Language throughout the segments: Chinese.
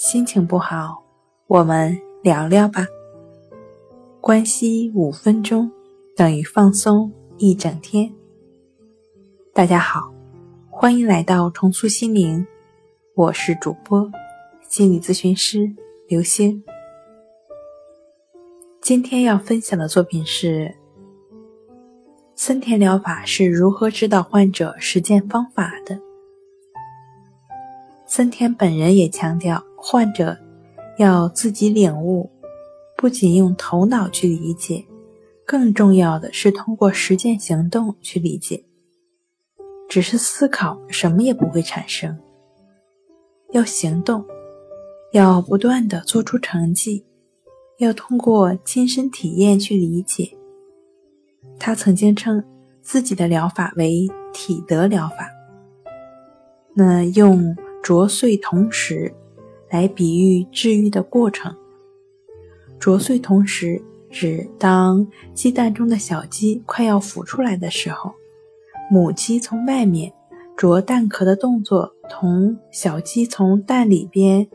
心情不好，我们聊聊吧。关系五分钟等于放松一整天。大家好，欢迎来到重塑心灵，我是主播心理咨询师刘星。今天要分享的作品是森田疗法是如何指导患者实践方法的。森田本人也强调。患者要自己领悟，不仅用头脑去理解，更重要的是通过实践行动去理解。只是思考，什么也不会产生。要行动，要不断的做出成绩，要通过亲身体验去理解。他曾经称自己的疗法为体德疗法。那用啄碎铜石。来比喻治愈的过程。啄碎同时，指当鸡蛋中的小鸡快要孵出来的时候，母鸡从外面啄蛋壳的动作，同小鸡从蛋里边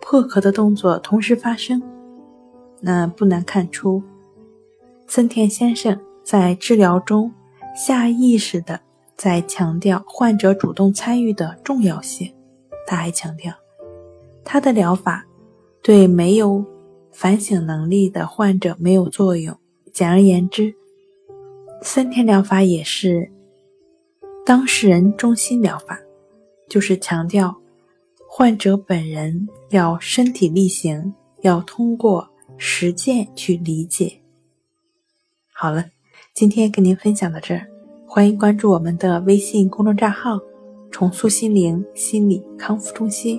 破壳的动作同时发生。那不难看出，森田先生在治疗中下意识的在强调患者主动参与的重要性。他还强调。他的疗法对没有反省能力的患者没有作用。简而言之，森田疗法也是当事人中心疗法，就是强调患者本人要身体力行，要通过实践去理解。好了，今天跟您分享到这儿，欢迎关注我们的微信公众账号“重塑心灵心理康复中心”。